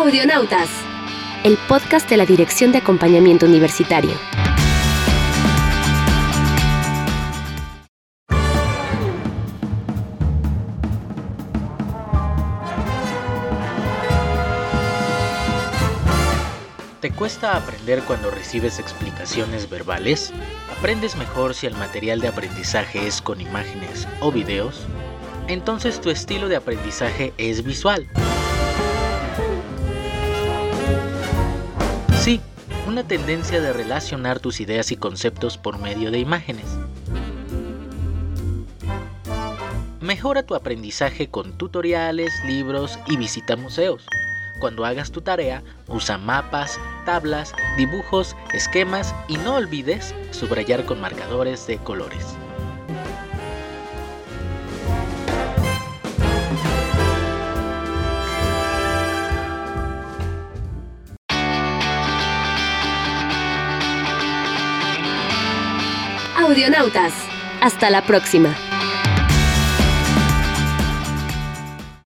Audionautas, el podcast de la Dirección de Acompañamiento Universitario. ¿Te cuesta aprender cuando recibes explicaciones verbales? ¿Aprendes mejor si el material de aprendizaje es con imágenes o videos? Entonces tu estilo de aprendizaje es visual. Una tendencia de relacionar tus ideas y conceptos por medio de imágenes. Mejora tu aprendizaje con tutoriales, libros y visita museos. Cuando hagas tu tarea, usa mapas, tablas, dibujos, esquemas y no olvides subrayar con marcadores de colores. Audionautas, hasta la próxima.